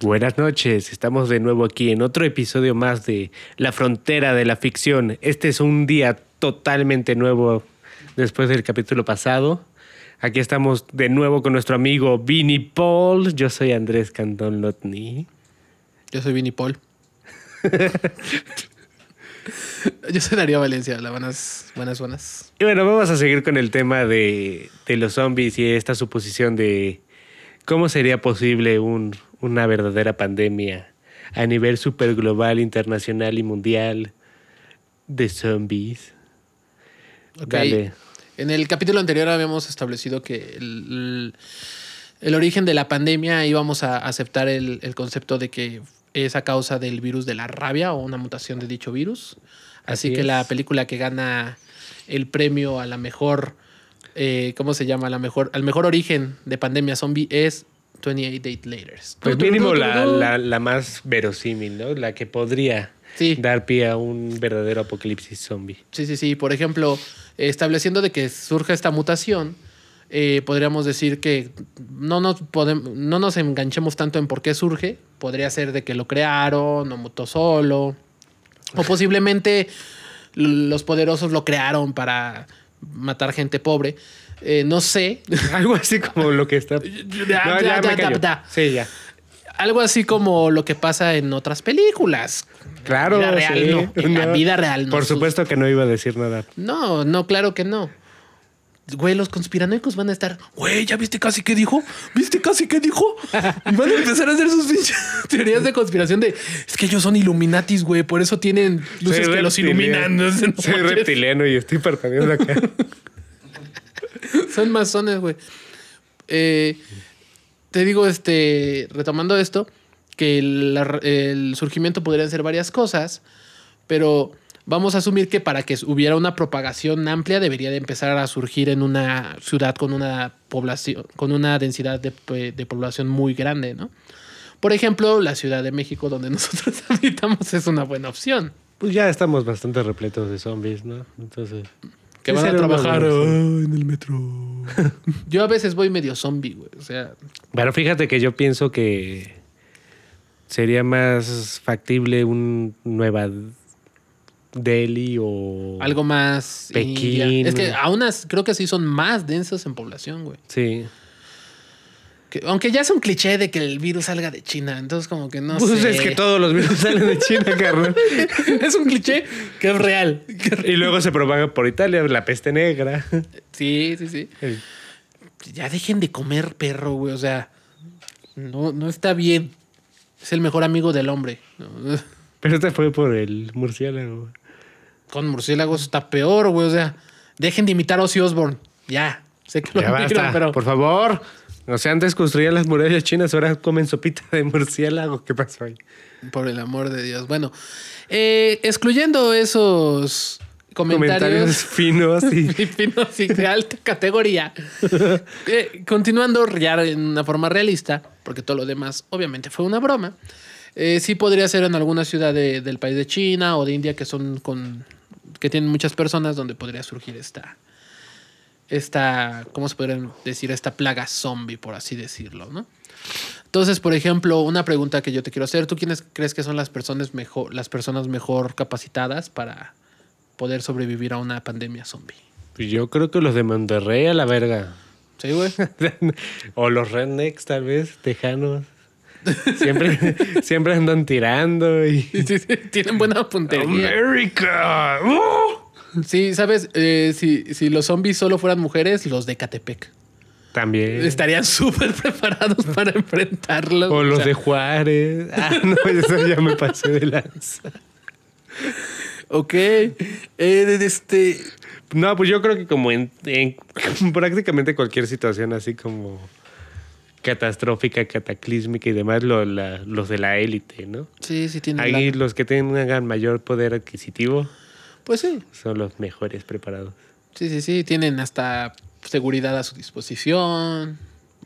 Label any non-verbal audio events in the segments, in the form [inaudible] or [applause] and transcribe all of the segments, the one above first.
Buenas noches, estamos de nuevo aquí en otro episodio más de La Frontera de la Ficción. Este es un día totalmente nuevo después del capítulo pasado. Aquí estamos de nuevo con nuestro amigo Vinny Paul. Yo soy Andrés Cantón Lotni. Yo soy Vinny Paul. [laughs] Yo soy Darío Valencia. Hola, buenas, buenas, buenas. Y bueno, vamos a seguir con el tema de, de los zombies y esta suposición de cómo sería posible un, una verdadera pandemia a nivel super global, internacional y mundial de zombies. Ok. Dale. En el capítulo anterior habíamos establecido que el, el origen de la pandemia íbamos a aceptar el, el concepto de que es a causa del virus de la rabia o una mutación de dicho virus. Así, Así que es. la película que gana el premio a la mejor, eh, ¿cómo se llama? La mejor, al mejor origen de pandemia zombie es 28 Days Later. Pues mínimo la, la, la más verosímil, ¿no? La que podría Sí. dar pie a un verdadero apocalipsis zombie. Sí, sí, sí. Por ejemplo, estableciendo de que surja esta mutación, eh, podríamos decir que no nos, podem- no nos enganchemos tanto en por qué surge. Podría ser de que lo crearon, o mutó solo. O posiblemente los poderosos lo crearon para matar gente pobre. Eh, no sé. [laughs] Algo así como lo que está... Ya, No, ya, me callo. Sí, ya. Algo así como lo que pasa en otras películas. Claro. La vida real sí. no. [laughs] En la vida real no. Por supuesto que no iba a decir nada. No, no, claro que no. Güey, los conspiranoicos van a estar, güey, ¿ya viste casi qué dijo? ¿Viste casi qué dijo? Y van a empezar a hacer sus pinches [laughs] teorías de conspiración de, es que ellos son Illuminatis, güey, por eso tienen luces Soy que los iluminan. No Soy reptiliano y estoy parpadeando acá. [laughs] Son masones, güey. Eh, te digo, este, retomando esto, que el, surgimiento podrían ser varias cosas, pero vamos a asumir que para que hubiera una propagación amplia debería de empezar a surgir en una ciudad con una población, con una densidad de, de población muy grande, ¿no? Por ejemplo, la Ciudad de México, donde [laughs] nosotros habitamos, es una buena opción. Pues ya estamos bastante repletos de zombies, ¿no? Entonces... Que sí van a trabajar buena "Ah, opción. en el metro. [laughs] Yo a veces voy medio zombie, güey. O sea, Pero fíjate que yo pienso que sería más factible un Nueva Delhi o algo más. Pekín, India. Es que aún creo que sí son más densos en población, güey. Sí. Que- aunque ya es un cliché de que el virus salga de China, entonces como que no pues sé. es que todos los virus salen de China, carnal. [laughs] es un cliché que es real. Y luego se propaga por Italia la peste negra. Sí, sí, sí. Ya dejen de comer perro, güey. O sea, no, no está bien. Es el mejor amigo del hombre. [laughs] Pero este fue por el murciélago. Con murciélagos está peor, güey. O sea, dejen de imitar a Ozzy Osbourne. Ya. Sé que lo [laughs] Ya basta, pero. por favor. O sea, antes construían las murallas chinas, ahora comen sopita de murciélago. ¿Qué pasó ahí? Por el amor de Dios. Bueno, eh, excluyendo esos comentarios, Comentarios finos y... [laughs] finos y de alta categoría, [laughs] eh, continuando ya en una forma realista, porque todo lo demás obviamente fue una broma, eh, sí podría ser en alguna ciudad de- del país de China o de India que son con que tienen muchas personas donde podría surgir esta esta, ¿cómo se podría decir? Esta plaga zombie, por así decirlo, ¿no? Entonces, por ejemplo, una pregunta que yo te quiero hacer, ¿tú quiénes crees que son las personas mejor, las personas mejor capacitadas para poder sobrevivir a una pandemia zombie? Pues Yo creo que los de Monterrey a la verga. Sí, güey. [laughs] o los rednecks, tal vez, tejanos. Siempre, [laughs] siempre andan tirando y... Sí, [laughs] sí, sí, Tienen buena puntería. ¡América! ¡Uh! Sí, sabes, Eh, si, si los zombies solo fueran mujeres, los de Catepec También. estarían [laughs] súper preparados para enfrentarlos. O los sea, de Juárez. [laughs] Ah, no, eso ya me pasé de lanza. Ok. Eh, este. No, pues yo creo que como en, en [laughs] prácticamente cualquier situación así como catastrófica, cataclísmica y demás, lo- la- los de la élite, ¿no? Sí, sí tienen. Ahí la- los que tengan mayor poder adquisitivo Pues sí, son los mejores preparados. sí, sí, sí. Tienen hasta seguridad a su disposición,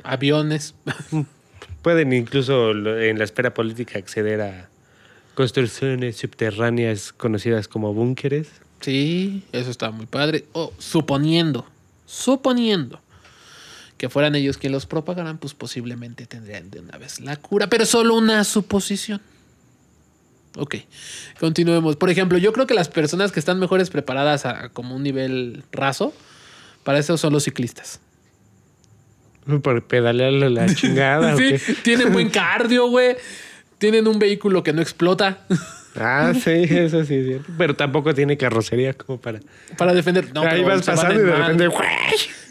aviones. [laughs] Pueden incluso en la esfera política acceder a construcciones subterráneas conocidas como búnkeres. Sí, eso está muy padre. O suponiendo, suponiendo que fueran ellos quienes los propagaran, pues posiblemente tendrían de una vez la cura, pero solo una suposición. Ok, continuemos. Por ejemplo, yo creo que las personas que están mejores preparadas a, a como un nivel raso, para eso son los ciclistas. Por pedalearle la [laughs] chingada. ¿o Sí, tienen buen [laughs] cardio, güey. Tienen un vehículo que no explota Ah, [laughs] sí, eso sí es cierto. Pero tampoco tiene carrocería como para. para defender. No, Ahí vas pasando y de mal. repente.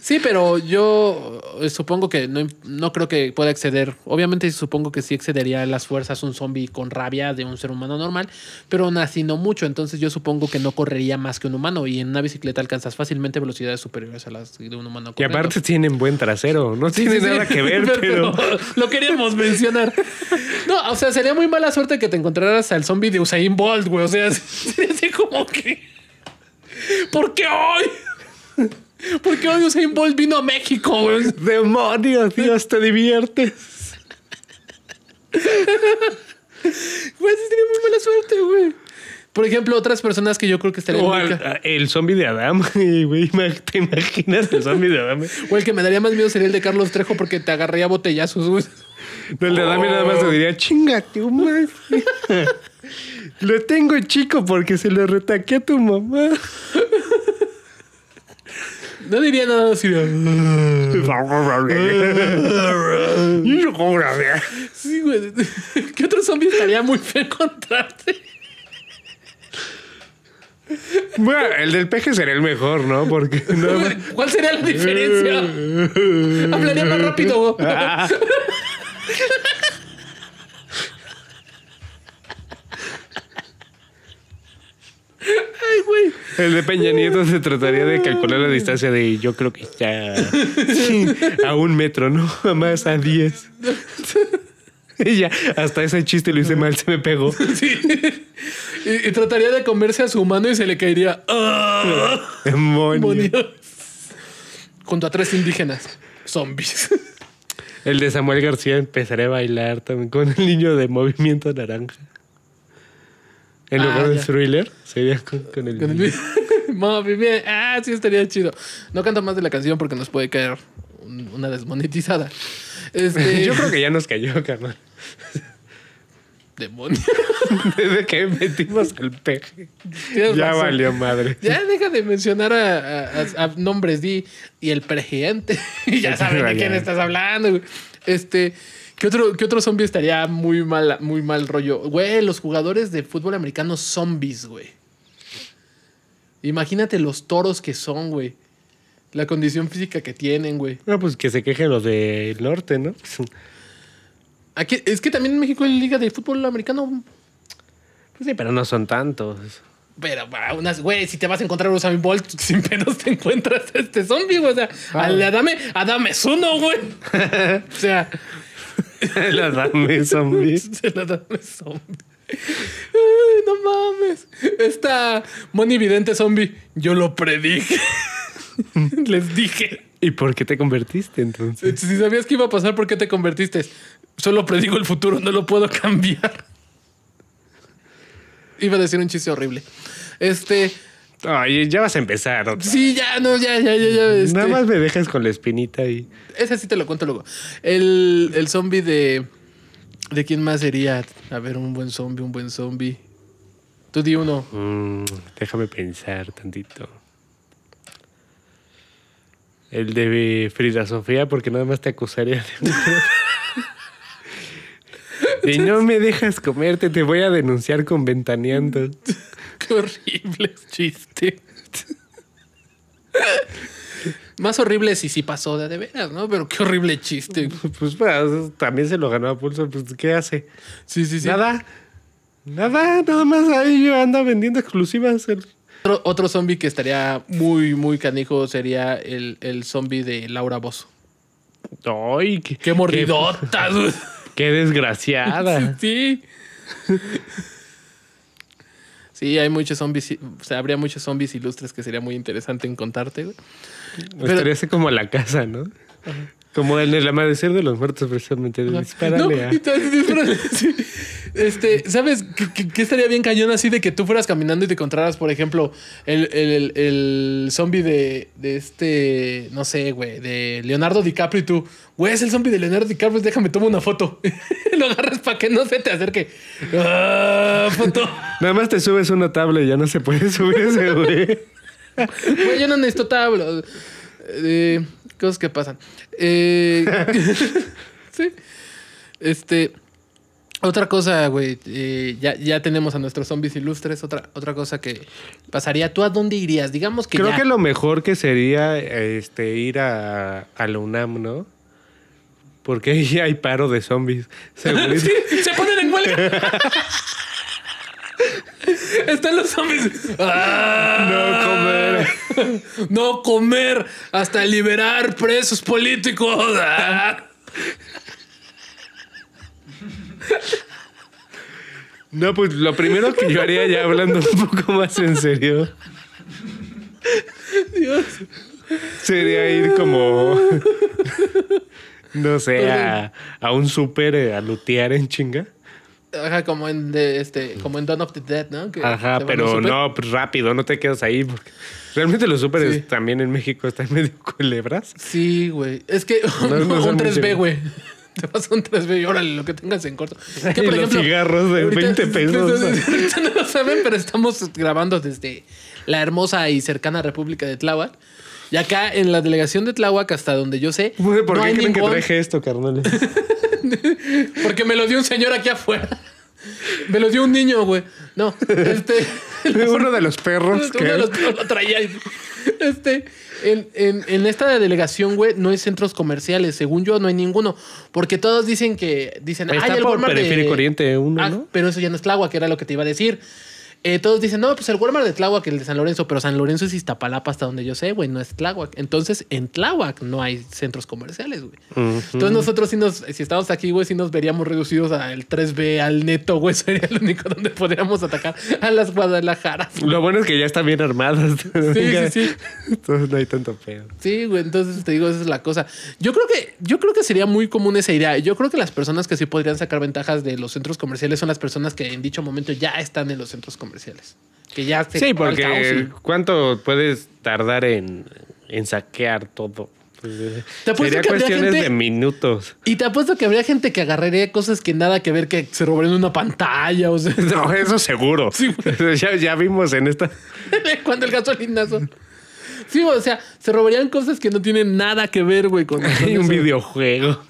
Sí, pero yo eh, supongo que no, no creo que pueda exceder. Obviamente supongo que sí excedería las fuerzas un zombie con rabia de un ser humano normal, pero aún así no mucho. Entonces yo supongo que no correría más que un humano y en una bicicleta alcanzas fácilmente velocidades superiores a las de un humano. Y corriendo. aparte tienen buen trasero. No Sí, tiene sí, sí. nada que ver, [laughs] pero. lo queríamos mencionar. No, o sea, sería muy mala suerte que te encontraras al zombie de Usain Bolt, güey. O sea, [laughs] sería así como que. ¿Por qué hoy? ¿Por qué hoy Usain Bolt vino a México, güey? ¡Demonios! Dios, te diviertes. Güey, sí sería muy mala suerte, güey. Por ejemplo, otras personas que yo creo que estarían O al- a- el zombie de Adam. [laughs] güey, ¿Te imaginas el zombie de Adam? O el que me daría más miedo sería el de Carlos Trejo porque te agarraría botellazos, güey. No, el de Adam nada más te diría, chingate, [laughs] madre. Lo tengo chico porque se lo retaqué a tu mamá. No diría nada así de... Sí, güey. [laughs] ¿Qué otro zombie estaría muy feo encontrarte? Bueno, el del peje sería el mejor, ¿no? Porque nada [laughs] ¿Cuál sería la diferencia? Hablaría más rápido. [laughs] Ay, güey. El de Peña Nieto se trataría de calcular la distancia de yo creo que ya sí, a un metro, ¿no? A más a diez. [laughs] Y ya, hasta ese chiste lo hice mal, se me pegó. Sí. Y, y trataría de comerse a su mano y se le caería. ¡Ah! Demonio. Demonio. Junto a tres indígenas. Zombies. El de Samuel García empezaría a bailar también con el niño de movimiento naranja. En Ah, lugar de ya. thriller, sería con, con el, Con el [laughs] bien. Ah, sí, estaría chido. No canto más de la canción porque nos puede caer un- una desmonetizada. Este, [laughs] Yo creo que ya nos cayó, carnal. Demonio. [laughs] Desde que metimos al peje. Tienes Ya razón. valió madre. Ya deja de mencionar a, a- a- a nombres, di. Y el presidente. Ya saben de quién estás hablando. Este. ¿Qué otro, ¿Qué otro zombie estaría muy mal, muy mal rollo? Güey, los jugadores de fútbol americano zombies, güey. Imagínate los toros que son, güey. La condición física que tienen, güey. No, pues que se quejen los del norte, ¿no? [laughs] Aquí, es que también en México hay liga de fútbol americano. Pues sí, pero no son tantos. Pero, unas, güey, si te vas a encontrar un Usain Bolt, [laughs] sin pedos te encuentras a este zombie, güey. O sea, Ah. al Adame, Adame es uno, güey. [laughs] o sea, Las dame zombies. el Adame es [laughs] zombie. Ay, no mames. Esta Moni Vidente zombie, yo lo predije. [laughs] Les dije. ¿Y por qué te convertiste entonces? Si sabías que iba a pasar, ¿por qué te convertiste? Solo predigo el futuro, no lo puedo cambiar. Iba a decir un chiste horrible. Este. Ay, ya vas a empezar. otra. Sí, ya, no, ya, ya, ya, ya. este. Nada más me dejas con la espinita y. Ese sí te lo cuento luego. El, el zombie de. ¿De quién más sería? A ver, un buen zombie, un buen zombie. Tú di uno. Mm, déjame pensar tantito. El de Frida Sofía, porque nada más te acusaría de. [laughs] Si no me dejas comerte, te voy a denunciar con ventaneando. Qué [laughs] horrible chiste. Más horrible si sí pasó de, de veras, ¿no? Pero qué horrible chiste. [laughs] Pues, pues, también se lo ganó a pulso. Pues, ¿qué hace? Sí, sí, sí. Nada. Nada, nada más ahí anda vendiendo exclusivas. el- Otro, otro zombie que estaría muy, muy canijo sería el, el zombie de Laura Bozo. Ay, qué, ¡Qué mordidotas! güey! Qué, qué desgraciada. [laughs] Sí. Sí, hay muchos zombies, o sea, habría muchos zombies ilustres que sería muy interesante en contarte, güey. Pero- Estaría así como la casa, ¿no? Como en el amanecer de los muertos, precisamente. de Dispárale No, a- y sí. Este, ¿sabes qué, estaría bien cañón así de que tú fueras caminando y te encontraras, por ejemplo, el, el, el, el zombie de, de este, no sé, güey, de Leonardo DiCaprio y tú, güey, es el zombie de Leonardo DiCaprio, déjame tomar una foto. [laughs] Lo agarras para que no se te acerque. Ah, foto. Nada más te subes una tabla y ya no se puede subir ese, güey. Güey, yo no necesito tabla. Eh, cosas que pasan. Eh, [laughs] sí. Este. Otra cosa, güey. eh, ya, ya tenemos a nuestros zombies ilustres. Otra, otra cosa que pasaría. ¿Tú a dónde irías? Digamos que Creo ya. que lo mejor que sería este, ir a, a la UNAM, ¿no? Porque ahí hay paro de zombies. [laughs] Sí, se ponen en huelga. Están los zombies. Ah, [laughs] No comer. [laughs] No comer hasta liberar presos políticos. Ah. No, pues lo primero que yo haría ya hablando un poco más en serio Dios. sería ir como, no sé, a, a un súper eh, a lutear en chinga. Ajá, como en de, este, como en Dawn of the Dead, ¿no? Que Ajá, pero no, pues rápido, no te quedas ahí. Porque realmente los súperes Sí. también en México están [laughs] medio culebras. Sí, güey. Es que No, no [laughs] son un muy 3B, seguros. güey. [laughs] Te vas a un 3B y órale, lo que tengas en corto. [laughs] Y Que, los cigarros de 20 [laughs] pesos. ahorita no lo saben, pero estamos grabando desde la hermosa y cercana República de Tláhuac. Y acá en la delegación de Tláhuac, hasta donde yo sé, ¿Por no qué hay creen que ningún- traje esto, carnales? Porque me lo dio un señor aquí afuera. Me lo dio un niño, güey. No, este... [laughs] Uno de los perros Uno que... de los perros lo traía. ahí. Este, en, en, en esta delegación, güey, no hay centros comerciales. Según yo, no hay ninguno. Porque todos dicen que. Dicen, Está "Ay, el por Walmart de- Periférico Oriente uno, Ah, ¿no? Pero eso ya no es Tláhuac, que era lo que te iba a decir. Eh, todos dicen, no, pues el Walmart de Tláhuac, el de San Lorenzo, pero San Lorenzo es Iztapalapa hasta donde yo sé, güey, no es Tláhuac. Entonces, en Tláhuac no hay centros comerciales, güey. Entonces nosotros sí nos, si estamos aquí, güey, sí nos veríamos reducidos al 3B, al neto, güey, [laughs] sería el único donde podríamos atacar a las Guadalajaras. Lo bueno es que ya están bien armadas. sí, sí. Entonces no hay tanto pedo. Sí, güey, entonces te digo, esa es la cosa. Yo creo que, yo creo que sería muy común esa idea. Yo creo que las personas que sí podrían sacar ventajas de los centros comerciales son las personas que en dicho momento ya están en los centros comerciales. Que ya se Sí, porque caos ¿cuánto puedes tardar en, en saquear todo? Pues, eh, Te Sería que cuestiones gente- de minutos. y, te apuesto que habría gente que agarraría cosas que nada que ver, que se robarían una pantalla o sea, [laughs] No, eso seguro. Sí, [laughs] ya, ya vimos en esta. [laughs] cuando el gasolinazo. Sí, o sea, se robarían cosas que no tienen nada que ver, güey, con, con Hay un eso. videojuego.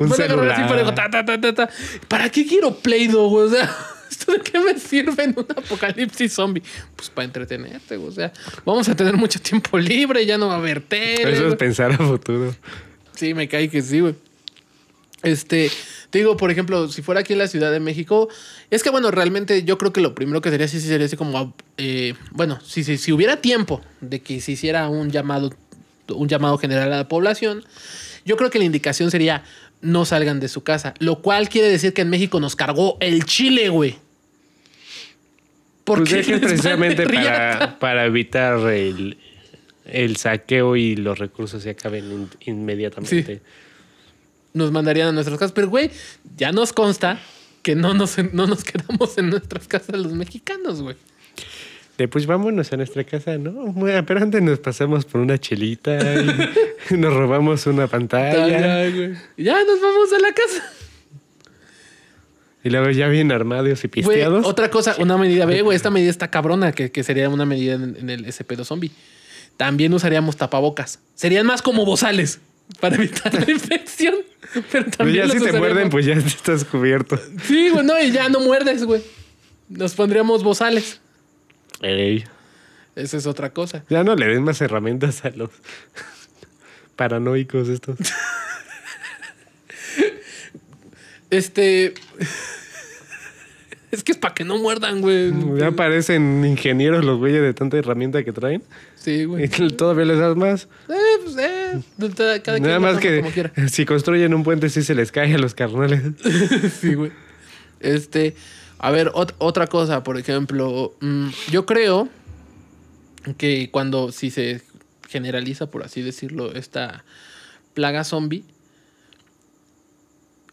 un así celular. parejo, ta, ta, ta, ta. ¿Para qué quiero Play-Doh, güey? O sea, ¿esto [laughs] de qué me sirve en un apocalipsis zombie? Pues para entretenerte. O sea, vamos a tener mucho tiempo libre, ya no va a haber tele. Eso es pensar a futuro. Sí, me cae que sí, güey. Este, te digo, por ejemplo, si fuera aquí en la Ciudad de México, es que bueno, realmente yo creo que lo primero que sería sí sería así como, eh, bueno, si, si, si hubiera tiempo de que se hiciera un llamado, un llamado general a la población, yo creo que la indicación sería no salgan de su casa, lo cual quiere decir que en México nos cargó el chile, güey. Pues es que les vale precisamente para, para evitar el, el saqueo y los recursos se acaben in- inmediatamente. nos mandarían a nuestras casas. Pero, güey, ya nos consta que no nos, no nos quedamos en nuestras casas los mexicanos, güey. De pues vámonos a nuestra casa, ¿no? Bueno, pero antes nos pasamos por una chelita y [laughs] nos robamos una pantalla. Ya, nos vamos a la casa. Y luego ya bien armados y pisteados. otra cosa, una medida, ve, güey, esta medida está cabrona, que, que sería una medida en, en el SP2 zombie. También usaríamos tapabocas. Serían más como bozales para evitar la [laughs] infección. Pero Pues también ya los si te muerden, pues ya estás cubierto. Sí, güey, no, y ya no muerdes, güey. Nos pondríamos bozales. Ey, Esa es otra cosa. ya no le den más herramientas a los [laughs] paranoicos estos. [laughs] Este. [laughs] Es que es para que no muerdan, güey. Ya parecen ingenieros los güeyes de tanta herramienta que traen. Sí, güey. Y todavía les das más. Eh, pues, eh. Cada Nada más que como quiera. si construyen un puente sí se les cae a los carnales. sí, güey. Este, a ver, ot- otra cosa, por ejemplo, mm, yo creo que cuando, si se generaliza, por así decirlo, esta plaga zombie,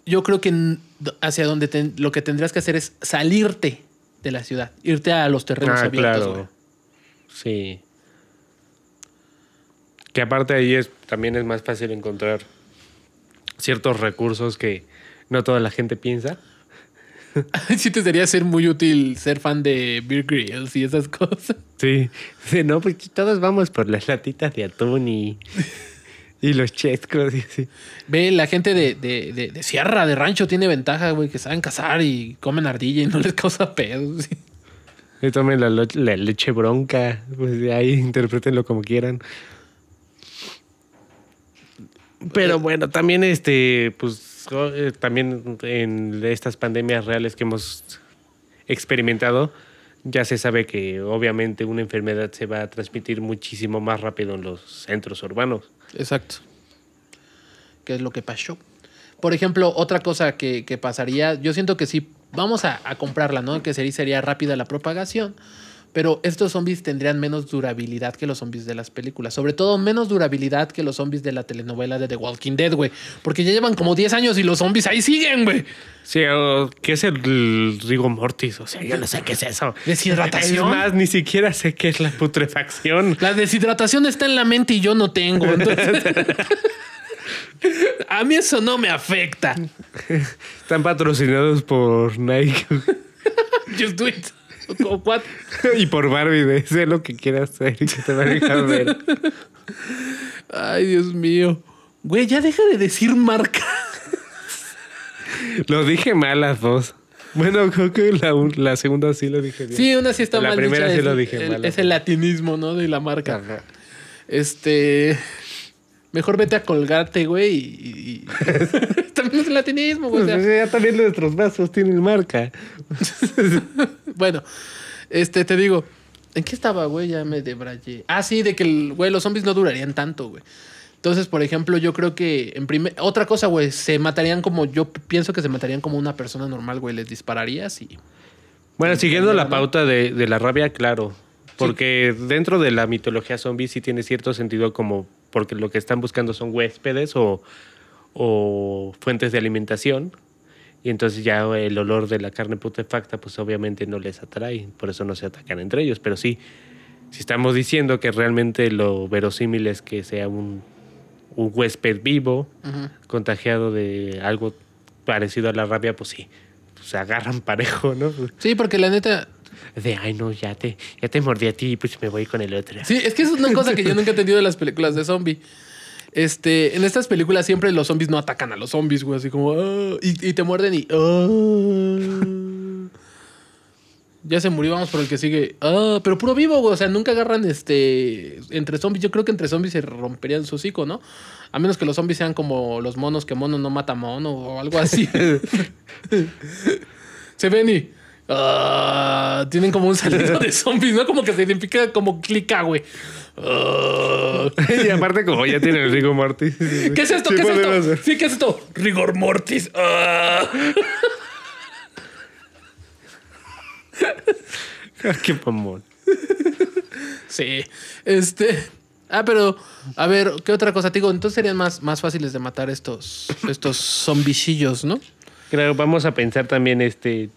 yo creo que hacia donde ten- lo que tendrías que hacer es salirte de la ciudad, irte a los terrenos Ah, abiertos, claro. Sí. Que aparte ahí es, también es más fácil encontrar ciertos recursos que no toda la gente piensa. [laughs] sí te sería ser muy útil ser fan de Beer Grylls y esas cosas. Sí. Sí, no, pues todos vamos por las latitas de atún y, y los chescos y así. Ve, la gente de, de, de, de sierra, de rancho, tiene ventaja, güey, que saben cazar y comen ardilla y no les [laughs] causa pedos. sí. Y tomen la, la leche bronca. Pues de ahí interpretenlo como quieran. Pero bueno, también este, pues eh, también en estas pandemias reales que hemos experimentado, ya se sabe que obviamente una enfermedad se va a transmitir muchísimo más rápido en los centros urbanos. Exacto. ¿Qué es lo que pasó? Por ejemplo, otra cosa que, pasaría, yo siento que sí, vamos a, comprarla, ¿no? Que sería rápida la propagación, pero estos zombies tendrían menos durabilidad que los zombies de las películas. Sobre todo menos durabilidad que los zombies de la telenovela de The Walking Dead, güey. Porque ya llevan como 10 años y los zombies ahí siguen, güey. Sí, ¿qué es el rigor mortis? O sea, yo no sé qué es eso. ¿Deshidratación? Es más, ni siquiera sé qué es la putrefacción. La deshidratación está en la mente y yo no tengo. Entonces, [laughs] a mí eso no me afecta. Están patrocinados por Nike [laughs] Just do it. O cuatro. [laughs] y por Barbie. Sé lo que quieras hacer y que te va a dejar ver. Ay, Dios mío. Güey, ya deja de decir marca. Lo dije mal las dos. Bueno, creo que la, la segunda sí lo dije bien. Sí, una sí está La mal primera dicha, sí es- lo dije el- mal. Es el latinismo, ¿no? De la marca. Ajá. Este... Mejor vete a colgarte, güey. Y, [laughs] También es el latinismo, güey. o Pues, sea, ya también nuestros vasos tienen marca. [laughs] bueno, este, te digo... ¿En qué estaba, güey? Ya me debrayé. Ah, sí, de que, el- güey, los zombies no durarían tanto, güey. Entonces, por ejemplo, yo creo que en primer... Otra cosa, güey, se matarían como... Yo pienso que se matarían como una persona normal, güey. Les dispararías y... Bueno, siguiendo la pauta de, de la rabia, claro. Porque dentro de la mitología zombie sí tiene cierto sentido como porque lo que están buscando son huéspedes o, o fuentes de alimentación. Y entonces ya el olor de la carne putrefacta pues obviamente no les atrae. Por eso no se atacan entre ellos. Pero sí, si estamos diciendo que realmente lo verosímil es que sea un, un huésped vivo contagiado de algo parecido a la rabia, pues sí, pues se agarran parejo, ¿no? Sí, porque la neta... De, ay, no, ya te, ya te mordí a ti, pues me voy con el otro. Sí, es que es una cosa que yo nunca he entendido de las películas de zombie. Este, en estas películas siempre los zombies no atacan a los zombies, güey, así como, "Ah", y, y te muerden y, "Ah". [laughs] ya se murió, vamos por el que sigue, "Ah", pero puro vivo, güey, o sea, nunca agarran este, entre zombies, yo creo que entre zombies se romperían su hocico, ¿no? A menos que los zombies sean como los monos, que mono no mata mono o algo así. [laughs] se ven y, tienen como un salido [laughs] de zombies, ¿no? Como que se identifica como clica, güey. [laughs] Y aparte, como ya tiene el rigor mortis. [laughs] ¿Qué es esto? ¿Qué es esto? Sí, ¿qué es esto? Rigor mortis. Ah. [laughs] Qué mamón. Sí. Este. Ah, pero. A ver, ¿qué otra cosa? Te digo, entonces serían más, más fáciles de matar estos, estos zombicillos, ¿no? Claro, vamos a pensar también este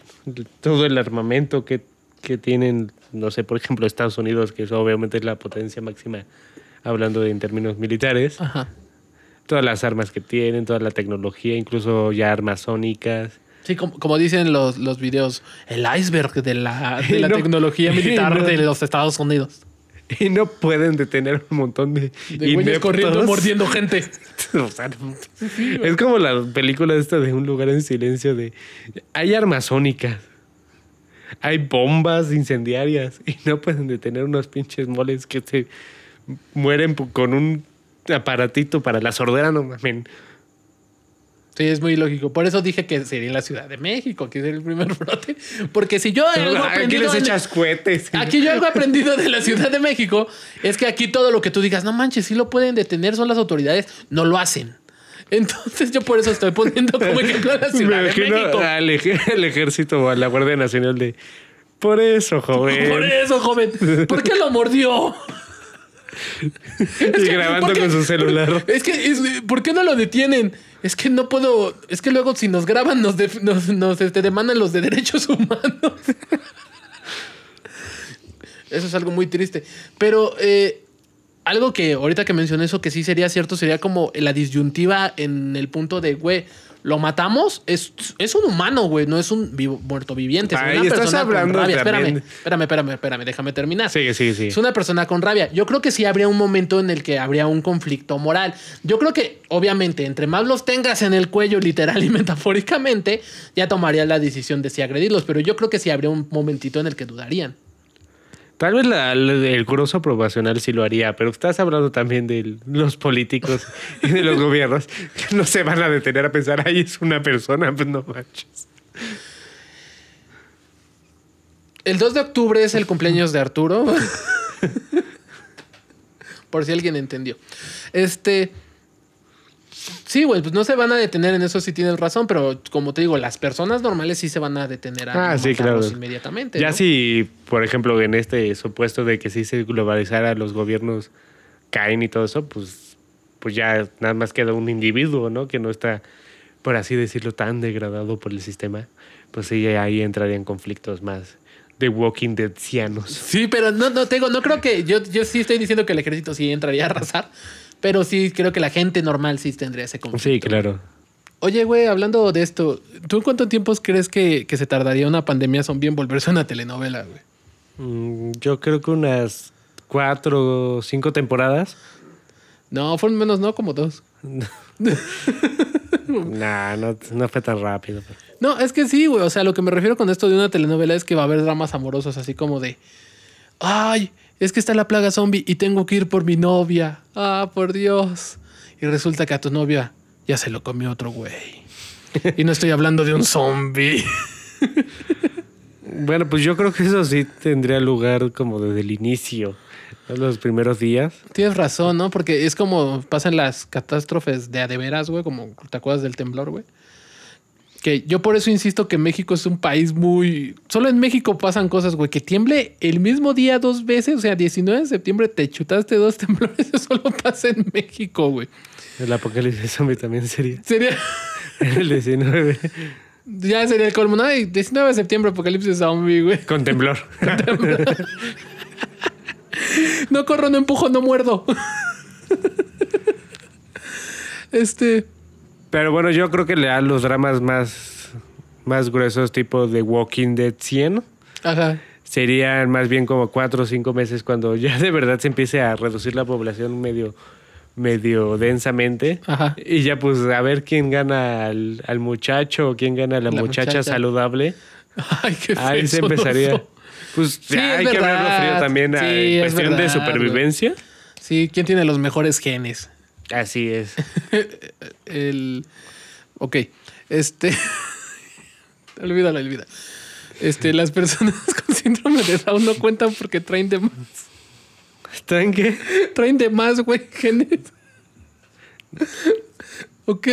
todo el armamento que, que tienen, no sé, por ejemplo, Estados Unidos, que eso obviamente es la potencia máxima, hablando de en términos militares. Ajá. Todas las armas que tienen, toda la tecnología, incluso ya armas sónicas. Sí, como, como dicen los, los videos, el iceberg de la, de la [laughs] No. tecnología militar [laughs] No. de los Estados Unidos. Y no pueden detener un montón de, De güeyes corriendo, mordiendo gente. [laughs] O sea, no. es como la película esta de Un lugar en silencio de hay armas sónicas. Hay bombas incendiarias y no pueden detener unos pinches moles que se mueren con un aparatito para la sordera, no mamen. Sí, es muy lógico. Por eso dije que sería en la Ciudad de México, que sería el primer [laughs] brote. Porque si yo algo Aquí aprendido les echas cohetes. Aquí yo algo aprendido de la Ciudad de México es que aquí todo lo que tú digas, no manches, sí lo pueden detener, son las autoridades, no lo hacen. Entonces yo por eso estoy poniendo como [laughs] ejemplo a la Me Ciudad de imagino México. al, ej- al ejército o a la Guardia Nacional de... Por eso, joven. Por eso, joven. ¿Por qué lo mordió? [laughs] y grabando con su celular. Es que, es- ¿por qué no lo detienen? Es que no puedo. Es que luego, si nos graban, nos, def- nos, nos, este, demandan los de derechos humanos. [laughs] Eso es algo muy triste. Pero eh, algo que ahorita que mencioné eso, que sí sería cierto, sería como la disyuntiva en el punto de, güey, lo matamos, es, es un humano, güey, no es un vivo- muerto viviente. Es Ay, una estás persona con hablando rabia. también- Espérame, espérame, espérame, espérame, déjame terminar. Sigue, sigue, sigue. Es una persona con rabia. Yo creo que sí habría un momento en el que habría un conflicto moral. Yo creo que, obviamente, entre más los tengas en el cuello, literal y [laughs] metafóricamente, ya tomaría la decisión de si agredirlos. Pero yo creo que sí habría un momentito en el que dudarían. Tal vez la- el curso probacional sí lo haría, pero estás hablando también de los políticos y de los gobiernos que no se van a detener a pensar, ay, es una persona, pues no manches. El 2 de octubre es el cumpleaños de Arturo. [laughs] Por si alguien entendió. Este. Sí, güey, pues no se van a detener en eso si tienes razón, pero como te digo, las personas normales sí se van a detener a Ah, sí, matarlos claro. inmediatamente. Ya ¿no? si, por ejemplo, en este supuesto de que sí se globalizara, los gobiernos caen y todo eso, pues, pues ya nada más queda un individuo, ¿no? Que no está, por así decirlo, tan degradado por el sistema. Pues sí, ahí entrarían conflictos más de Walking Deadianos. Sí, pero no, no, te digo, no creo que. Yo, yo sí estoy diciendo que el ejército sí entraría a arrasar, pero sí creo que la gente normal sí tendría ese conflicto. Sí, claro. Oye, güey, hablando de esto, ¿tú en cuánto tiempo crees que, que se tardaría una pandemia zombie en volverse una telenovela, güey? Mm, Yo creo que unas cuatro o cinco temporadas. No, fueron menos, no, como dos. [laughs] Nah, no, no fue tan rápido. pero- No, es que sí, güey. O sea, lo que me refiero con esto de una telenovela es que va a haber dramas amorosos, así como de. Ay, es que está la plaga zombie y tengo que ir por mi novia. Ah, por Dios. Y resulta que a tu novia ya se lo comió otro güey. Y no estoy hablando de un zombie. [laughs] Bueno, pues yo creo que eso sí tendría lugar como desde el inicio, ¿no? los primeros días. Tienes razón, ¿no? Porque es como pasan las catástrofes de a de veras, güey, como te acuerdas del temblor, güey. Que yo por eso insisto que México es un país muy... Solo en México pasan cosas, güey, que tiemble el mismo día dos veces, o sea, 19 de septiembre te chutaste dos [laughs] temblores, eso solo pasa en México, güey. El apocalipsis zombie también sería Sería... [laughs] el 19 Ya sería el colmo, ¿no? Y 19 de septiembre, apocalipsis zombie, güey. [laughs] con temblor. No corro, no empujo, no muerdo. Este... Pero bueno, yo creo que le dan los dramas más, más gruesos, tipo de Walking Dead 100, Ajá. serían más bien como cuatro o cinco meses cuando [laughs] ya de verdad se empiece a reducir la población medio medio densamente Ajá. y ya pues a ver quién gana al, al muchacho o quién gana a la, La muchacha, muchacha. saludable [laughs] Ay, qué ahí se feo, empezaría no. pues Sí, ya es hay que verlo frío también Sí, en es cuestión de supervivencia Sí, ¿quién tiene los mejores genes? Así es [laughs] El. Ok. Este. [laughs] olvídalo, olvida. Este, las personas [laughs] con síndrome de Down no cuentan porque traen de más. ¿Traen qué? Traen de más, güey, genes. ok.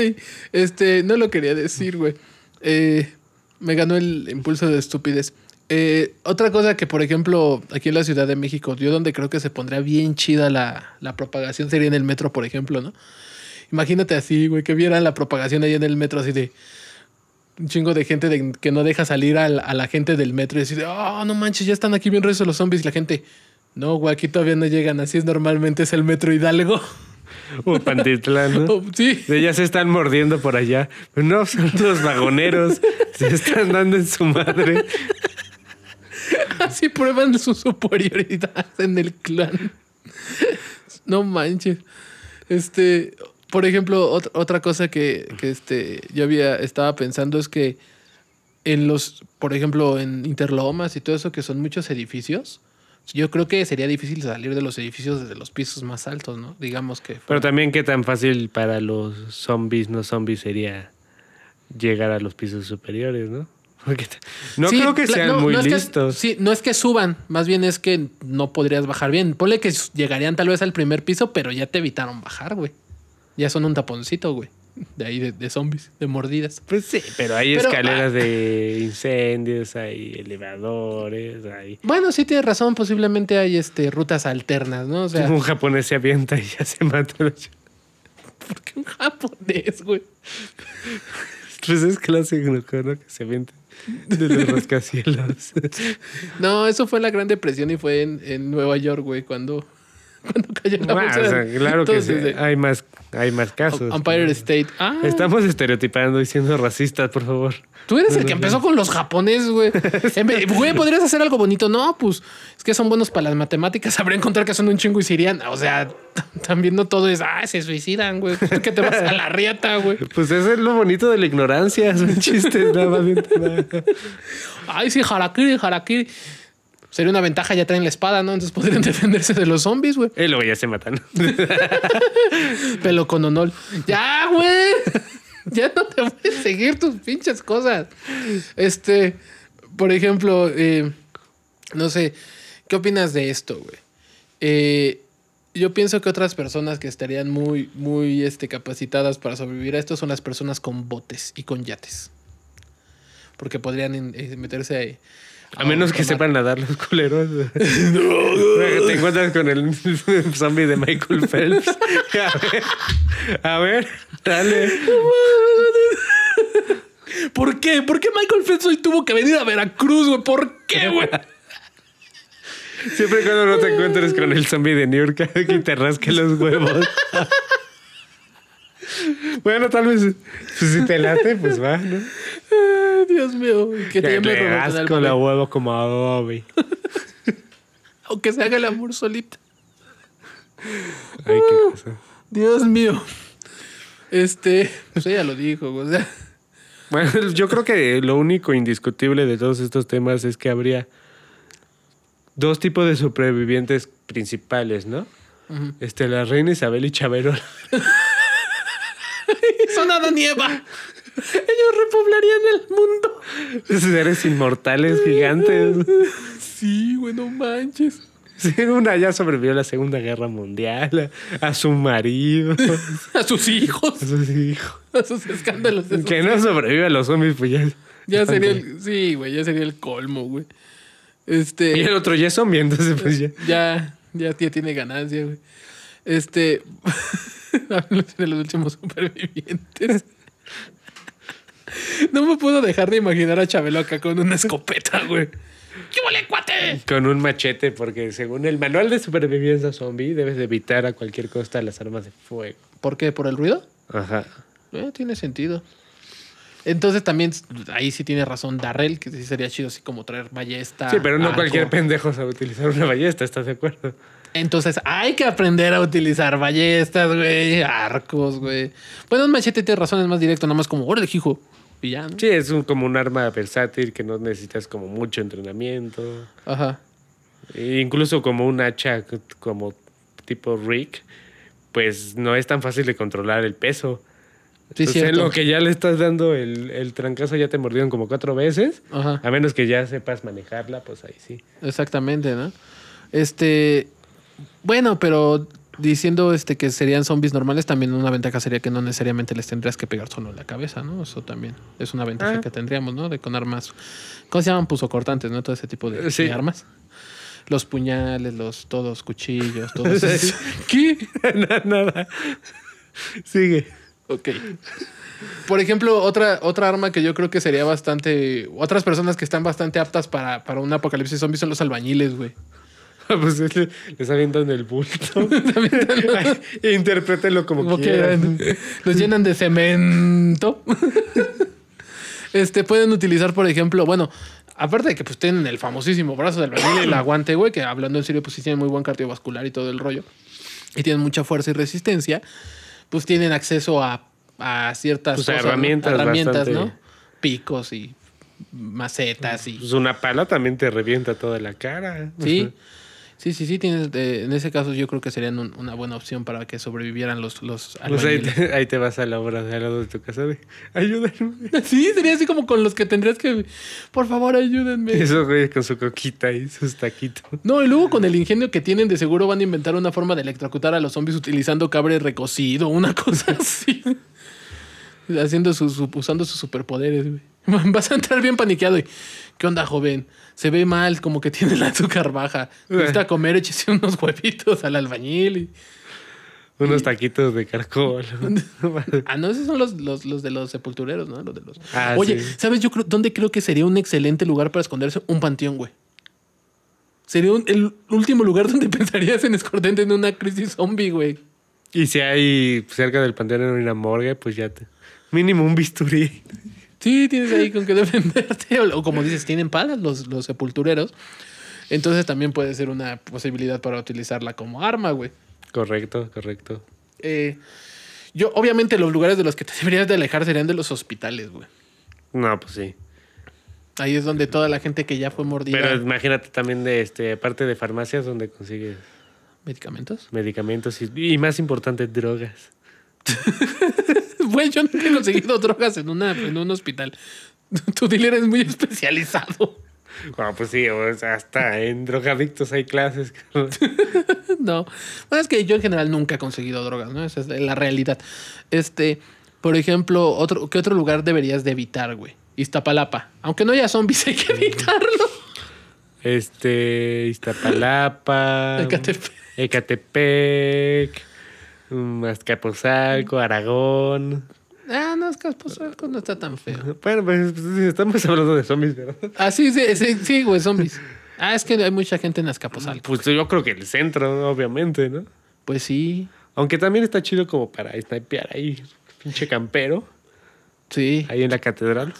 Este, no lo quería decir, güey. Eh, me ganó el impulso de estupidez. Eh, otra cosa que, por ejemplo, aquí en la Ciudad de México, yo donde creo que se pondría bien chida la, la propagación sería en el metro, por ejemplo, ¿no? Imagínate así, güey, que vieran la propagación ahí en el metro, así de un chingo de gente de- que no deja salir al- a la gente del metro y decir, oh, no manches, ya están aquí bien rezos los zombies. Y la gente, no, güey, aquí todavía no llegan, así es normalmente, es el metro Hidalgo. o Pantitlán ¿no? [laughs] Oh, sí. Ya se están mordiendo por allá. No, son los vagoneros. Se están dando en su madre. Así prueban su superioridad en el clan. No manches. Este, por ejemplo, ot- otra cosa que, que este, yo había, estaba pensando es que en los, por ejemplo, en Interlomas y todo eso, que son muchos edificios, yo creo que sería difícil salir de los edificios desde los pisos más altos, ¿no? Digamos que. Pero también qué tan fácil para los zombies, no zombies, sería llegar a los pisos superiores, ¿no? Porque no Sí, creo que sean no- muy no es que- listos. sí, no es que suban, más bien es que no podrías bajar bien. Ponle que llegarían tal vez al primer piso, pero ya te evitaron bajar, güey. Ya son un taponcito, güey. De ahí de, de zombies, de mordidas. Pues sí, pero hay Pero, escaleras ah. de incendios, hay elevadores, hay... Bueno, sí tienes razón, posiblemente hay este rutas alternas, ¿no? O sea, [laughs] Un japonés se avienta y ya se mata. ¿por qué un japonés, güey? Pues es clásico, ¿no? Que se avienta de los [laughs] rascacielos. No, eso fue la Gran Depresión y fue en, en Nueva York, güey, cuando, [laughs] cuando cayó la Bueno, bolsa. o sea, claro que sí, hay más, hay más casos. Empire State. Ah, Estamos estereotipando y siendo racistas, por favor. Tú eres el que empezó con los japoneses, güey. [laughs] Güey, podrías hacer algo bonito. No, pues es que son buenos para las matemáticas. [laughs] Habría encontrar que son un chingo y se irían. O sea, [laughs] también no todo es, ah, se suicidan, güey. ¿Por qué te vas a la riata, güey? Pues eso es lo bonito de la ignorancia, son chistes, nada más. Ay, sí, harakiri, harakiri. Sería una ventaja, ya traen la espada, ¿no? Entonces podrían [laughs] defenderse de los zombies, güey. Y luego ya se matan. [laughs] Pelo con onol. Ya, güey. Ya no te voy a seguir tus pinches cosas. Este, por ejemplo, eh, no sé, ¿qué opinas de esto, güey? Eh, yo pienso que otras personas que estarían muy, muy este, capacitadas para sobrevivir a esto son las personas con botes y con yates. Porque podrían eh, meterse ahí. A menos que sepan nadar los culeros. [laughs] Te encuentras con el [laughs] zombie de Michael Phelps. A ver, a ver, dale. ¿Por qué? ¿Por qué Michael Phelps hoy tuvo que venir a Veracruz, güey? ¿Por qué, güey? Siempre y cuando no te encuentres con el zombie de New York [laughs] que te rasque los huevos. Bueno, tal vez pues, si te late, pues va, ¿no? Ay, Dios mío. Que te llame los güey. huevos como adobe. [laughs] O que se haga el amor solita. Ay, qué cosa. Dios mío. Este, pues ella lo dijo, o sea. Bueno, yo creo que lo único indiscutible de todos estos temas es que habría dos tipos de supervivientes principales, ¿no? Este, la reina Isabel y Chabelo. [laughs] Son Adán y Eva. Ellos repoblarían el mundo. Seres inmortales gigantes. Sí, güey, no manches. Sí, una ya sobrevivió a la Segunda Guerra Mundial, a, a su marido, A sus hijos. a sus hijos. A sus escándalos. de Que no sobrevive a los zombies, pues ya. Ya sería el. Sí, güey, ya sería el colmo, güey. Y el Este. otro ya es zombie, entonces pues ya. Ya, ya tía tiene ganancia, güey. Este. [laughs] De los últimos supervivientes. [laughs] No me puedo dejar de imaginar a Chabelo acá con una escopeta, güey. ¿Qué vale, cuate? Con un machete, porque según el manual de supervivencia zombie, debes de evitar a cualquier costa las armas de fuego. ¿Por qué? ¿Por el ruido? Ajá. Eh, tiene sentido. Entonces también ahí sí tiene razón Darrell, que sí sería chido así como traer ballesta. Sí, pero no arco. cualquier pendejo sabe utilizar una ballesta, ¿estás de acuerdo? Entonces hay que aprender a utilizar ballestas, güey, arcos, güey. Bueno, un machete tiene razón, es más directo, nada más como, órale, hijo. Y ya, ¿no? Sí, es un- como un arma versátil que no necesitas como mucho entrenamiento. Ajá. E incluso como un hacha como tipo Rick, pues no es tan fácil de controlar el peso. Sí, Entonces, en lo que ya le estás dando el, el trancazo ya te mordieron como cuatro veces. Ajá. A menos que ya sepas manejarla, pues ahí sí. Exactamente, ¿no? Este. Bueno, pero diciendo este que serían zombies normales, también una ventaja sería que no necesariamente les tendrías que pegar solo en la cabeza, ¿no? Eso también es una ventaja Ah. que tendríamos, ¿no? De con armas. ¿Cómo se llaman? Pusocortantes, ¿no? Todo ese tipo de, Sí. de armas. Los puñales, los todos cuchillos, [laughs] todos. ¿Qué? [laughs] nada, nada. Sigue. Ok. Por ejemplo, otra, otra arma que yo creo que sería bastante. Otras personas que están bastante aptas para, para un apocalipsis zombie son los albañiles, güey. [laughs] pues le- les avientan el bulto. [laughs] Interprétenlo como, Como quieran. quieran. Los llenan de cemento. [laughs] Este, pueden utilizar, por ejemplo, bueno, aparte de que pues tienen el famosísimo brazo del albañil y el aguante, güey, que hablando en serio, pues sí tienen muy buen cardiovascular y todo el rollo. Y tienen mucha fuerza y resistencia. Pues tienen acceso a, a ciertas Pues, cosas, ¿no? herramientas herramientas, ¿no? Picos y macetas y Pues una pala también te revienta toda la cara. Sí. Sí, sí, sí, tienes, eh, en ese caso yo creo que serían un- una buena opción para que sobrevivieran los, los Pues ahí te, [laughs] ahí te vas a la obra de al lado de tu casa de ayúdame. Sí, sería así como con los que tendrías que, por favor, ayúdenme. Esos güeyes con su coquita y sus taquitos. No, y luego con el ingenio que tienen, de seguro van a inventar una forma de electrocutar a los zombies utilizando cabre recocido, una cosa [laughs] así. Haciendo su, su- usando sus superpoderes, güey. [laughs] Vas a entrar bien paniqueado y. ¿Qué onda, joven? Se ve mal, como que tiene el azúcar baja. Necesita comer, échese [laughs] unos huevitos al albañil. y- Unos taquitos de caracol. [laughs] Ah, no, esos son los, los, los de los sepultureros, ¿no? Los de los. Ah, Oye, sí. ¿sabes yo creo, dónde creo que sería un excelente lugar para esconderse? Un panteón, güey. Sería un- el último lugar donde pensarías en esconderte en una crisis zombie, güey. y si hay cerca del panteón en una morgue, pues ya te. Mínimo un bisturí. Sí, tienes ahí con qué defenderte. O, como dices, tienen palas los, los sepultureros. Entonces también puede ser una posibilidad para utilizarla como arma, güey. Correcto, correcto. Eh, yo, obviamente, los lugares de los que te [laughs] deberías de alejar serían de los hospitales, güey. No, pues sí. Ahí es donde toda la gente que ya fue mordida. Pero imagínate también de este, aparte de farmacias donde consigues ¿Medicamentos? medicamentos y, y más importante, drogas. [laughs] [laughs] Güey, yo nunca he conseguido [laughs] drogas en, una, en un hospital. [laughs] Tu dealer es muy especializado. No, pues sí, hasta en drogadictos hay clases. No. Bueno, es que yo en general nunca he conseguido drogas, ¿no? Esa es la realidad. Este, por ejemplo, otro, ¿qué otro lugar deberías de evitar, güey? Iztapalapa. Aunque no haya zombies, hay que evitarlo. Este, Iztapalapa, Ecatepec. Ecatepec, mm, Azcapotzalco, Aragón. Ah, no, Azcapotzalco no está tan feo. [laughs] Bueno, pues pues, estamos hablando de zombies, ¿verdad? Ah, sí, sí, sí, sí, güey, zombies. Ah, es que hay mucha gente en Azcapotzalco. Pues yo creo que el centro, obviamente, ¿no? Pues sí, Aunque también está chido como para snipear ahí, pinche campero, sí. ahí en la catedral.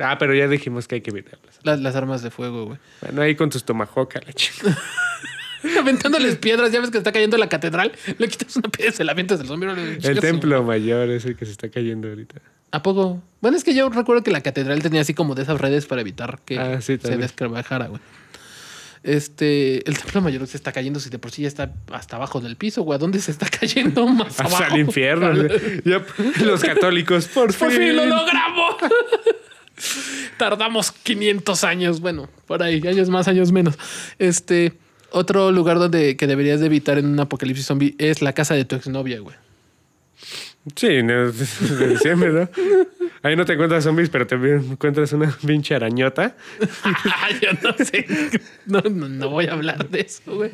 Ah, pero ya dijimos que hay que evitarlas. Las, las armas de fuego, güey. Bueno, ahí con tus tomahawk a la chica. [laughs] [laughs] Aventándoles piedras, ya ves que está cayendo la catedral. Le quitas una piedra y se la avientas del zombie. El templo mayor es el que se está cayendo ahorita. ¿A poco? Bueno, es que yo recuerdo que la catedral tenía así como de esas redes para evitar que Ah, sí, se descarbajara, güey. Este, el templo mayor se está cayendo si de por sí ya está hasta abajo del piso, güey. ¿A dónde se está [laughs] cayendo más abajo? Hasta el infierno. [laughs] Los católicos, por fin. ¡Por fin lo logramos! Tardamos 500 años, bueno, por ahí, años más, años menos. Este, otro lugar donde que deberías de evitar en un apocalipsis zombie es la casa de tu exnovia, güey. Sí, no, [laughs] de diciembre, ¿no? Ahí no te encuentras zombies, pero te encuentras una pinche arañota. [laughs] Yo no sé. No, no, no voy a hablar de eso, güey.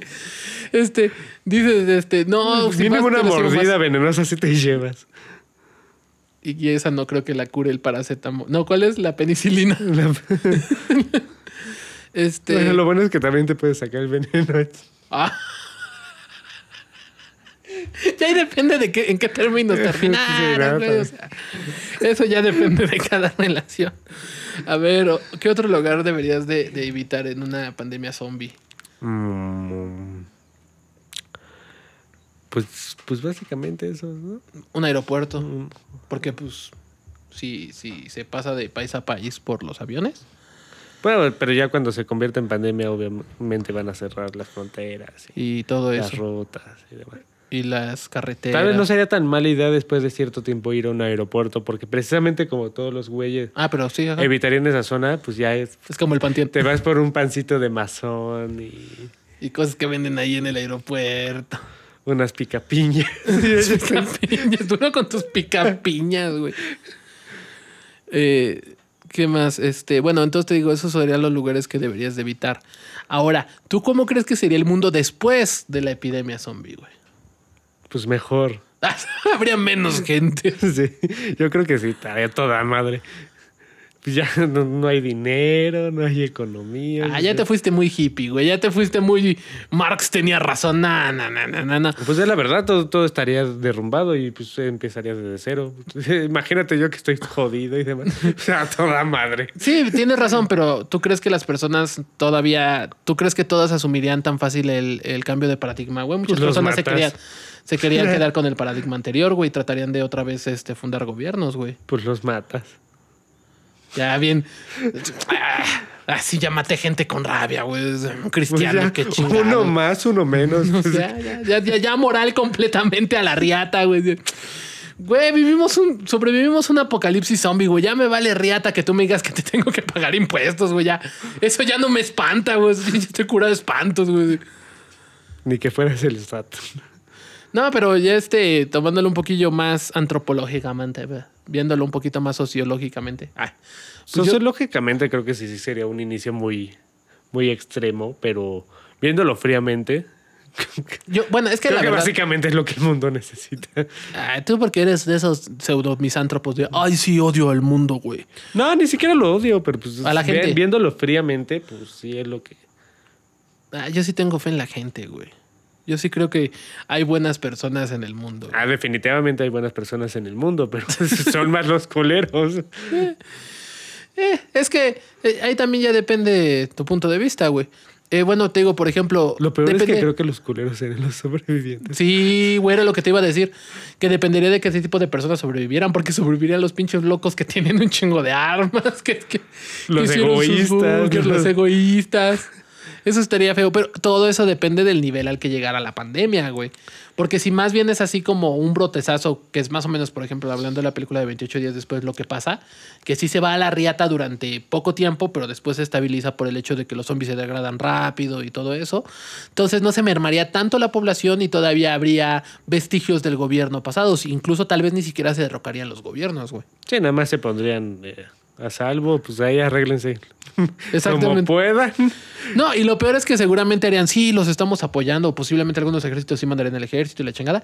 Este, dices, este, no, si Mínimo una mordida venenosa si te llevas. Y esa no creo que la cure el paracetamol. No, ¿cuál es? La penicilina. La- [laughs] Este. Bueno, lo bueno es que también te puedes sacar el veneno. Ah. Ya ahí depende de qué, en qué términos terminaron, no, güey, o sea, eso ya depende de cada [laughs] relación. A ver, ¿qué otro lugar deberías de, de evitar en una pandemia zombie? Mm. Pues, pues básicamente eso, ¿no? Un aeropuerto. Porque, pues, si, si se pasa de país a país por los aviones. Bueno, pero ya cuando se convierte en pandemia, obviamente van a cerrar las fronteras y Y todo las eso. rutas y demás. Y las carreteras. Tal vez no sería tan mala idea después de cierto tiempo ir a un aeropuerto, porque precisamente como todos los güeyes Ah, pero sí, ajá. evitarían esa zona, pues ya es. es como el panteón. Te vas por un pancito de mazón y Y cosas que venden ahí en el aeropuerto. unas picapiñas. [laughs] Picapiñas. Tú no con tus picapiñas, güey. Eh, ¿Qué más? Este, bueno, entonces te digo, esos serían los lugares que deberías de evitar. Ahora, ¿tú cómo crees que sería el mundo después de la epidemia zombie, güey? pues mejor. [laughs] Habría menos gente. [laughs] Sí, yo creo que sí, estaría toda madre. Pues ya [laughs] no, no hay dinero, no hay economía. Ah, ya te fuiste muy hippie, güey. Ya te fuiste muy. Marx tenía razón. Na, na, na, na, na. Pues es la verdad, todo, todo estaría derrumbado y pues empezarías desde cero. [laughs] Imagínate yo que estoy jodido y demás. [laughs] O sea, toda madre. Sí, tienes razón, pero ¿tú crees que las personas todavía, tú crees que todas asumirían tan fácil el, el cambio de paradigma, güey? Muchas los personas se querían, se querían quedar con el paradigma anterior, güey, y tratarían de otra vez este, fundar gobiernos, güey. Pues los matas. Ya bien. Ah, Así maté gente con rabia, güey. Pues cristiano, ya, qué chingado. uno más, uno menos. [laughs] pues, Ya, ya, ya, ya, ya moral completamente a la riata, güey. Güey, vivimos un, sobrevivimos un apocalipsis zombie, güey. Ya me vale riata que tú me digas que te tengo que pagar impuestos, güey. Ya, eso ya no me espanta, güey. Yo estoy curado de espantos, güey. Ni que fueras el SAT. No, pero ya este, tomándolo un poquillo más antropológicamente, viéndolo un poquito más sociológicamente. Ay, pues yo- Sociológicamente creo que sí, sí sería un inicio muy, muy extremo, pero viéndolo fríamente, [laughs] yo, bueno, es que creo la que verdad, básicamente es lo que el mundo necesita. Ay, tú porque eres de esos pseudo misántropos de, ay, sí, odio al mundo, güey. No, ni siquiera lo odio, pero pues A la gente. viéndolo fríamente, pues sí es lo que... Ah, yo sí tengo fe en la gente, güey. Yo sí creo que hay buenas personas en el mundo. Ah, definitivamente hay buenas personas en el mundo, pero [laughs] son más los culeros. Eh, es que eh, ahí también ya depende tu punto de vista, güey. Eh, bueno, te digo, por ejemplo. Lo peor es que creo que los culeros serían los [laughs] sobrevivientes. Sí, güey, era lo que te iba a decir. Que dependería de que ese tipo de personas sobrevivieran, porque sobrevivirían los pinches locos que tienen un chingo de armas, que, [laughs] que- que Los sus egoístas, los egoístas. Eso estaría feo, pero todo eso depende del nivel al que llegara la pandemia, güey. Porque si más bien es así como un brotezazo, que es más o menos, por ejemplo, hablando de la película de 28 días después, lo que pasa, que sí se va a la riata durante poco tiempo, pero después se estabiliza por el hecho de que los zombies se degradan rápido y todo eso. Entonces no se mermaría tanto la población y todavía habría vestigios del gobierno pasados. Incluso tal vez ni siquiera se derrocarían los gobiernos, güey. Sí, nada más se pondrían eh, a salvo, pues ahí arréglense. [laughs] Como Exactamente. puedan. No, y lo peor es que seguramente harían, sí, los estamos apoyando, posiblemente algunos ejércitos sí mandarían el ejército y la chingada,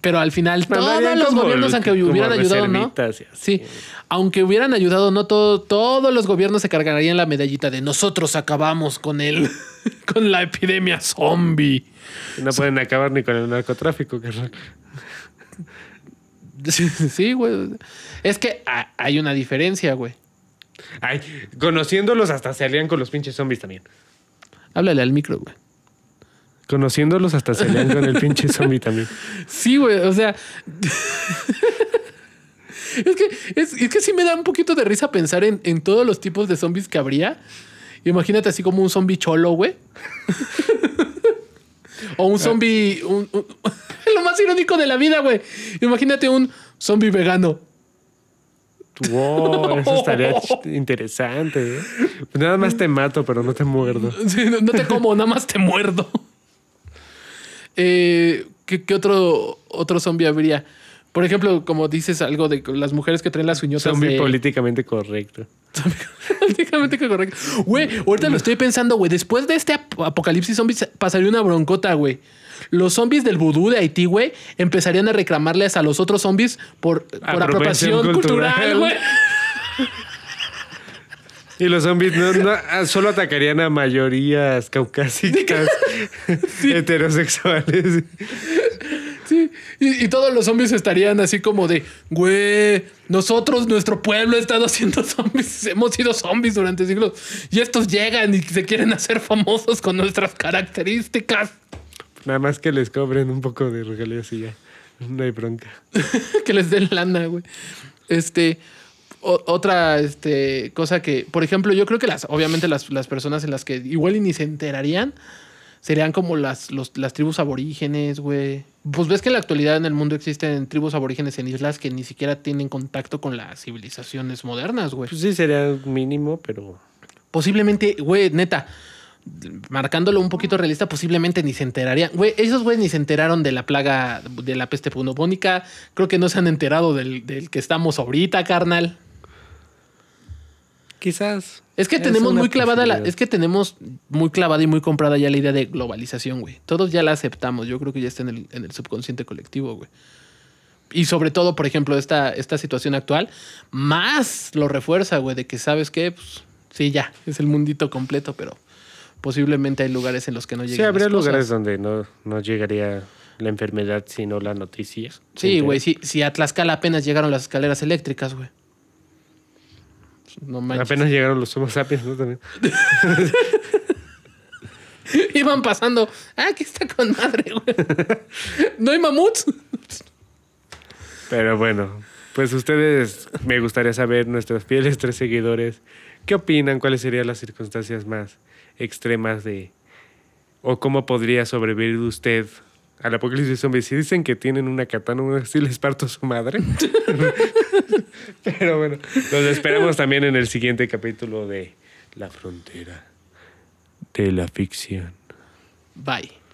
pero al final todos los como gobiernos, aunque como hubieran ayudado, ¿no? Sí, aunque hubieran ayudado, no todo, todos los gobiernos se cargarían la medallita de nosotros acabamos con el, [laughs] con la epidemia zombie. No pueden acabar ni con el narcotráfico, carnal. [laughs] Sí, Sí, güey. Es que ha- hay una diferencia, güey. Ay, conociéndolos hasta se alían con los pinches zombies también. Háblale al micro, güey. Conociéndolos hasta se alían con el pinche zombie también. Sí, güey, o sea. es, que, es, es que sí me da un poquito de risa pensar en, en todos los tipos de zombies que habría. Imagínate así como un zombie cholo, güey. o un zombie. un- un- [laughs] lo más irónico de la vida, güey. Imagínate un zombie vegano. Wow, [laughs] eso estaría interesante. ¿eh? Pues nada más te mato, pero no te muerdo. [laughs] Sí, no, no te como, nada más te muerdo. Eh, ¿qué, qué otro, otro zombie habría? Por ejemplo, como dices algo de las mujeres que traen las uñotas Zombie de... políticamente correcto. [laughs] Prácticamente que correcto. Güey, ahorita lo estoy pensando, güey. Después de este ap- apocalipsis zombies pasaría una broncota, güey. Los zombies del vudú de Haití, güey, empezarían a reclamarles a los otros zombies por, por Apropiación apropiación cultural, güey. [laughs] Y los zombies no, no, ah, solo atacarían a mayorías caucásicas [laughs] heterosexuales. Sí. Y, y todos los zombies estarían así como de, güey, nosotros, nuestro pueblo ha estado haciendo zombies, hemos sido zombies durante siglos. Y estos llegan y se quieren hacer famosos con nuestras características. Nada más que les cobren un poco de regalías y ya. No hay bronca. [laughs] que les den lana, güey. Este, o- otra este, cosa que, por ejemplo, yo creo que las, obviamente las, las personas en las que igual y ni se enterarían serían como las, los- las tribus aborígenes, güey. Pues ves que en la actualidad en el mundo existen tribus aborígenes en islas que ni siquiera tienen contacto con las civilizaciones modernas, güey. Pues sí, sería mínimo, pero Posiblemente, güey, neta, marcándolo un poquito realista, posiblemente ni se enterarían. Güey, esos güeyes ni se enteraron de la plaga de la peste pneumónica. Creo que no se han enterado del, del que estamos ahorita, carnal. quizás. Es que tenemos muy clavada la, es que tenemos muy clavada y muy comprada ya la idea de globalización, güey. Todos ya la aceptamos. Yo creo que ya está en el, en el subconsciente colectivo, güey. Y sobre todo, por ejemplo, esta, esta situación actual, más lo refuerza, güey, de que sabes que, pues, sí, ya, es el mundito completo, pero posiblemente hay lugares en los que no lleguen. Sí, habría las cosas. lugares donde no, no llegaría la enfermedad, sino la noticia. Sí, güey, si, si a Tlaxcala apenas llegaron las escaleras eléctricas, güey. No manches. Apenas llegaron los Homo sapiens, ¿no? También. [laughs] Iban pasando. Ah, que está con madre, güey. [laughs] ¿No hay mamuts? Pero bueno, Pues ustedes, me gustaría saber, nuestros fieles tres seguidores, ¿qué opinan? ¿Cuáles serían las circunstancias más extremas de... o cómo podría sobrevivir usted al apocalipsis zombie? Si dicen que tienen una katana, sí les parto su madre. [laughs] Pero bueno, los esperamos también en el siguiente capítulo de La Frontera de la Ficción. Bye.